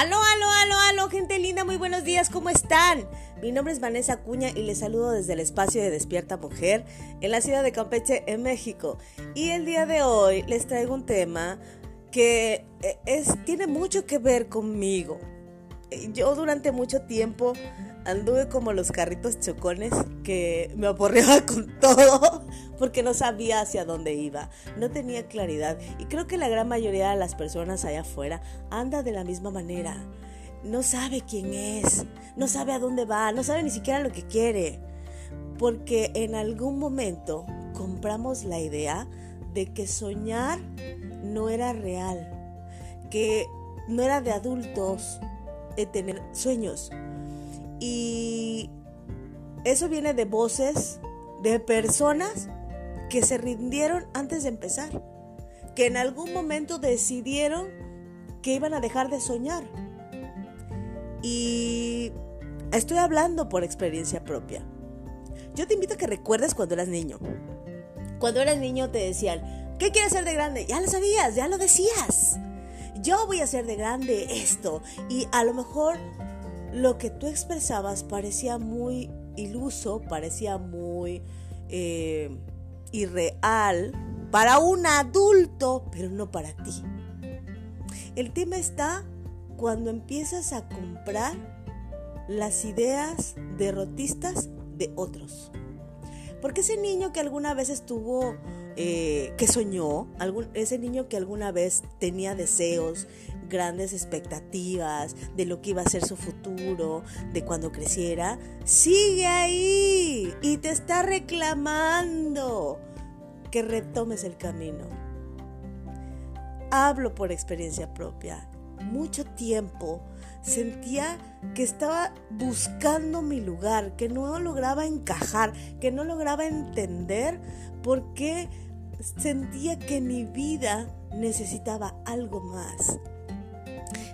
Aló, aló, aló, aló, gente linda, muy buenos días, ¿cómo están? Mi nombre es Vanessa Cuña y les saludo desde el espacio de Despierta Mujer en la ciudad de Campeche, en México. Y el día de hoy les traigo un tema que eh, es, tiene mucho que ver conmigo. Yo durante mucho tiempo anduve como los carritos chocones que me aporreaba con todo porque no sabía hacia dónde iba, no tenía claridad y creo que la gran mayoría de las personas allá afuera anda de la misma manera. No sabe quién es, no sabe a dónde va, no sabe ni siquiera lo que quiere, porque en algún momento compramos la idea de que soñar no era real, que no era de adultos tener sueños, y eso viene de voces de personas que se rindieron antes de empezar, que en algún momento decidieron que iban a dejar de soñar. Y estoy hablando por experiencia propia. Yo te invito a que recuerdes cuando eras niño. Cuando eras niño te decían, ¿qué quieres ser de grande? Ya lo sabías, ya lo decías. Yo voy a ser de grande esto. Y a lo mejor lo que tú expresabas parecía muy iluso, parecía muy eh, irreal para un adulto, pero no para ti. El tema está cuando empiezas a comprar las ideas derrotistas de otros. Porque ese niño que alguna vez estuvo, eh, que soñó, ese niño que alguna vez tenía deseos, grandes expectativas de lo que iba a ser su futuro, de cuando creciera, sigue ahí y te está reclamando que retomes el camino. Hablo por experiencia propia. Mucho tiempo sentía que estaba buscando mi lugar, que no lograba encajar, que no lograba entender por qué sentía que mi vida necesitaba algo más.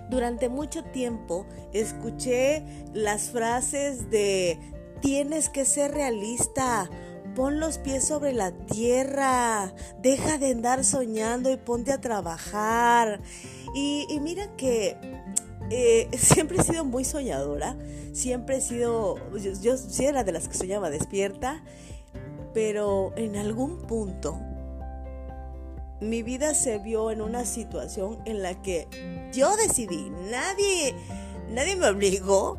Durante mucho tiempo escuché las frases de tienes que ser realista, pon los pies sobre la tierra, deja de andar soñando y ponte a trabajar. Y, mira que eh, siempre he sido muy soñadora, siempre he sido, yo, yo sí era de las que soñaba despierta, pero en algún punto mi vida se vio en una situación en la que yo decidí, nadie, nadie me obligó,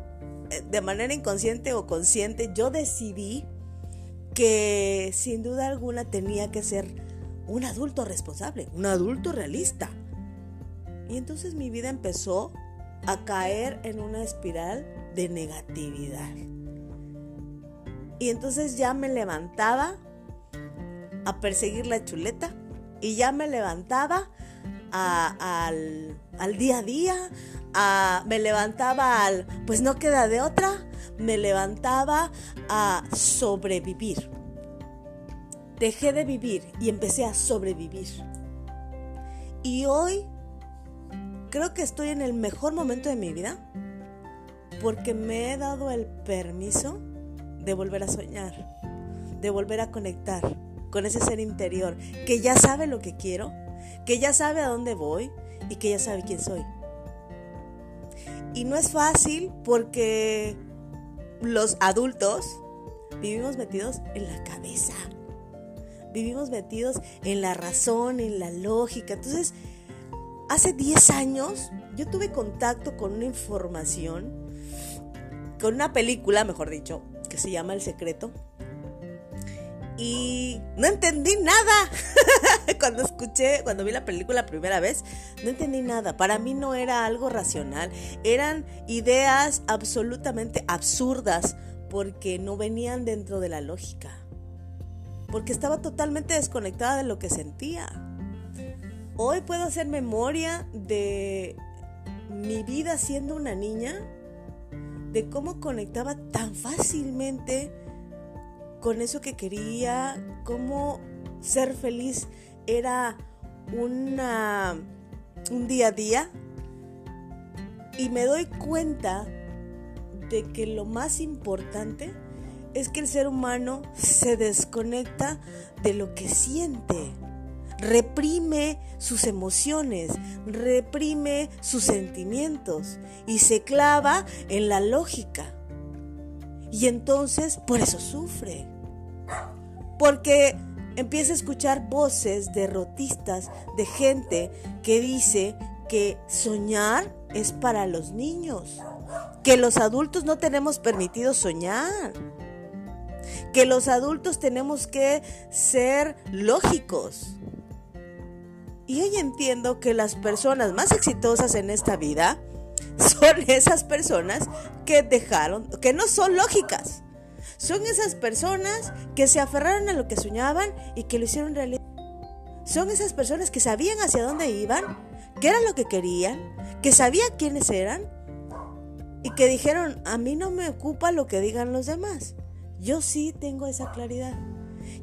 eh, de manera inconsciente o consciente, yo decidí que sin duda alguna tenía que ser un adulto responsable, un adulto realista. Y entonces mi vida empezó a caer en una espiral de negatividad. Y entonces ya me levantaba a perseguir la chuleta y ya me levantaba al, día a día, me levantaba al, pues no queda de otra, me levantaba a sobrevivir. Dejé de vivir y empecé a sobrevivir. Y hoy creo que estoy en el mejor momento de mi vida porque me he dado el permiso de volver a soñar, de volver a conectar con ese ser interior que ya sabe lo que quiero, que ya sabe a dónde voy y que ya sabe quién soy. Y no es fácil porque los adultos vivimos metidos en la cabeza, vivimos metidos en la razón, en la lógica. Entonces, hace 10 años yo tuve contacto con una información, con una película, mejor dicho, que se llama El Secreto, y no entendí nada. cuando escuché, cuando vi la película la primera vez, no entendí nada. Para mí no era algo racional. Eran ideas absolutamente absurdas porque no venían dentro de la lógica. Porque estaba totalmente desconectada de lo que sentía. Hoy puedo hacer memoria de mi vida siendo una niña, de cómo conectaba tan fácilmente con eso que quería, cómo ser feliz era una, un día a día. Y me doy cuenta de que lo más importante es que el ser humano se desconecta de lo que siente. Reprime sus emociones, reprime sus sentimientos y se clava en la lógica. Y entonces por eso sufre. Porque empieza a escuchar voces derrotistas de gente que dice que soñar es para los niños, que los adultos no tenemos permitido soñar, que los adultos tenemos que ser lógicos. Y hoy entiendo que las personas más exitosas en esta vida son esas personas que dejaron, que no son lógicas. Son esas personas que se aferraron a lo que soñaban y que lo hicieron realidad. Son esas personas que sabían hacia dónde iban, qué era lo que querían, que sabían quiénes eran y que dijeron, a mí no me ocupa lo que digan los demás. Yo sí tengo esa claridad.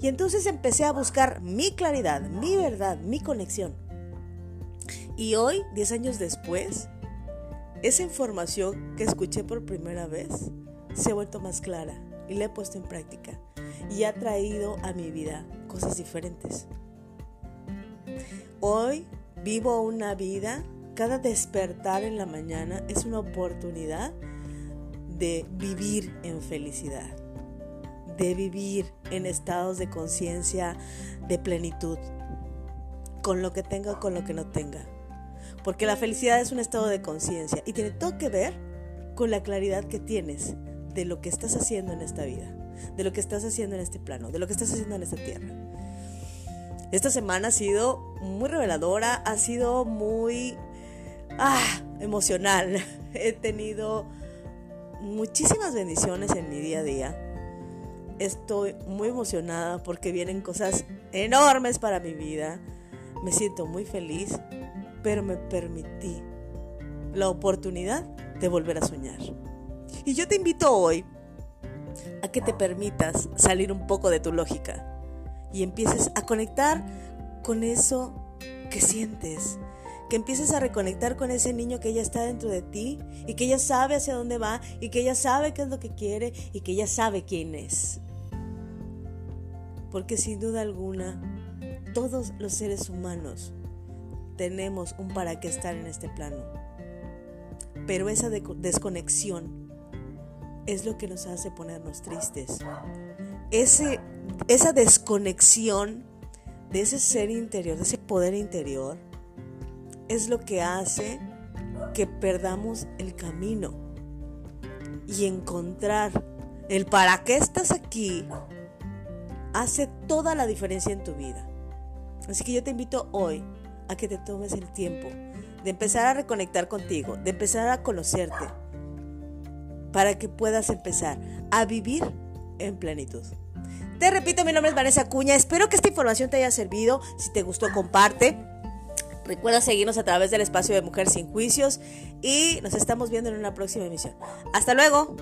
Y entonces empecé a buscar mi claridad, mi verdad, mi conexión. Y hoy, 10 años después, esa información que escuché por primera vez se ha vuelto más clara y la he puesto en práctica y ha traído a mi vida cosas diferentes. Hoy vivo una vida, cada despertar en la mañana es una oportunidad de vivir en felicidad, de vivir en estados de conciencia de plenitud, con lo que tenga o con lo que no tenga. Porque la felicidad es un estado de conciencia y tiene todo que ver con la claridad que tienes de lo que estás haciendo en esta vida, de lo que estás haciendo en este plano, de lo que estás haciendo en esta tierra. Esta semana ha sido muy reveladora, ha sido muy ah, emocional. He tenido muchísimas bendiciones en mi día a día. Estoy muy emocionada porque vienen cosas enormes para mi vida. Me siento muy feliz, pero me permití la oportunidad de volver a soñar. Y yo te invito hoy a que te permitas salir un poco de tu lógica y empieces a conectar con eso que sientes, que empieces a reconectar con ese niño que ya está dentro de ti y que ya sabe hacia dónde va y que ya sabe qué es lo que quiere y que ya sabe quién es. Porque sin duda alguna, todos los seres humanos tenemos un para qué estar en este plano. Pero esa desconexión es lo que nos hace ponernos tristes. Esa desconexión de ese ser interior, de ese poder interior, es lo que hace que perdamos el camino y encontrar el para qué estás aquí hace toda la diferencia en tu vida. Así que yo te invito hoy a que te tomes el tiempo de empezar a reconectar contigo, de empezar a conocerte para que puedas empezar a vivir en plenitud. Te repito, mi nombre es Vanessa Cuña. Espero que esta información te haya servido. Si te gustó, comparte. Recuerda seguirnos a través del espacio de Mujer Sin Juicios y nos estamos viendo en una próxima emisión. Hasta luego.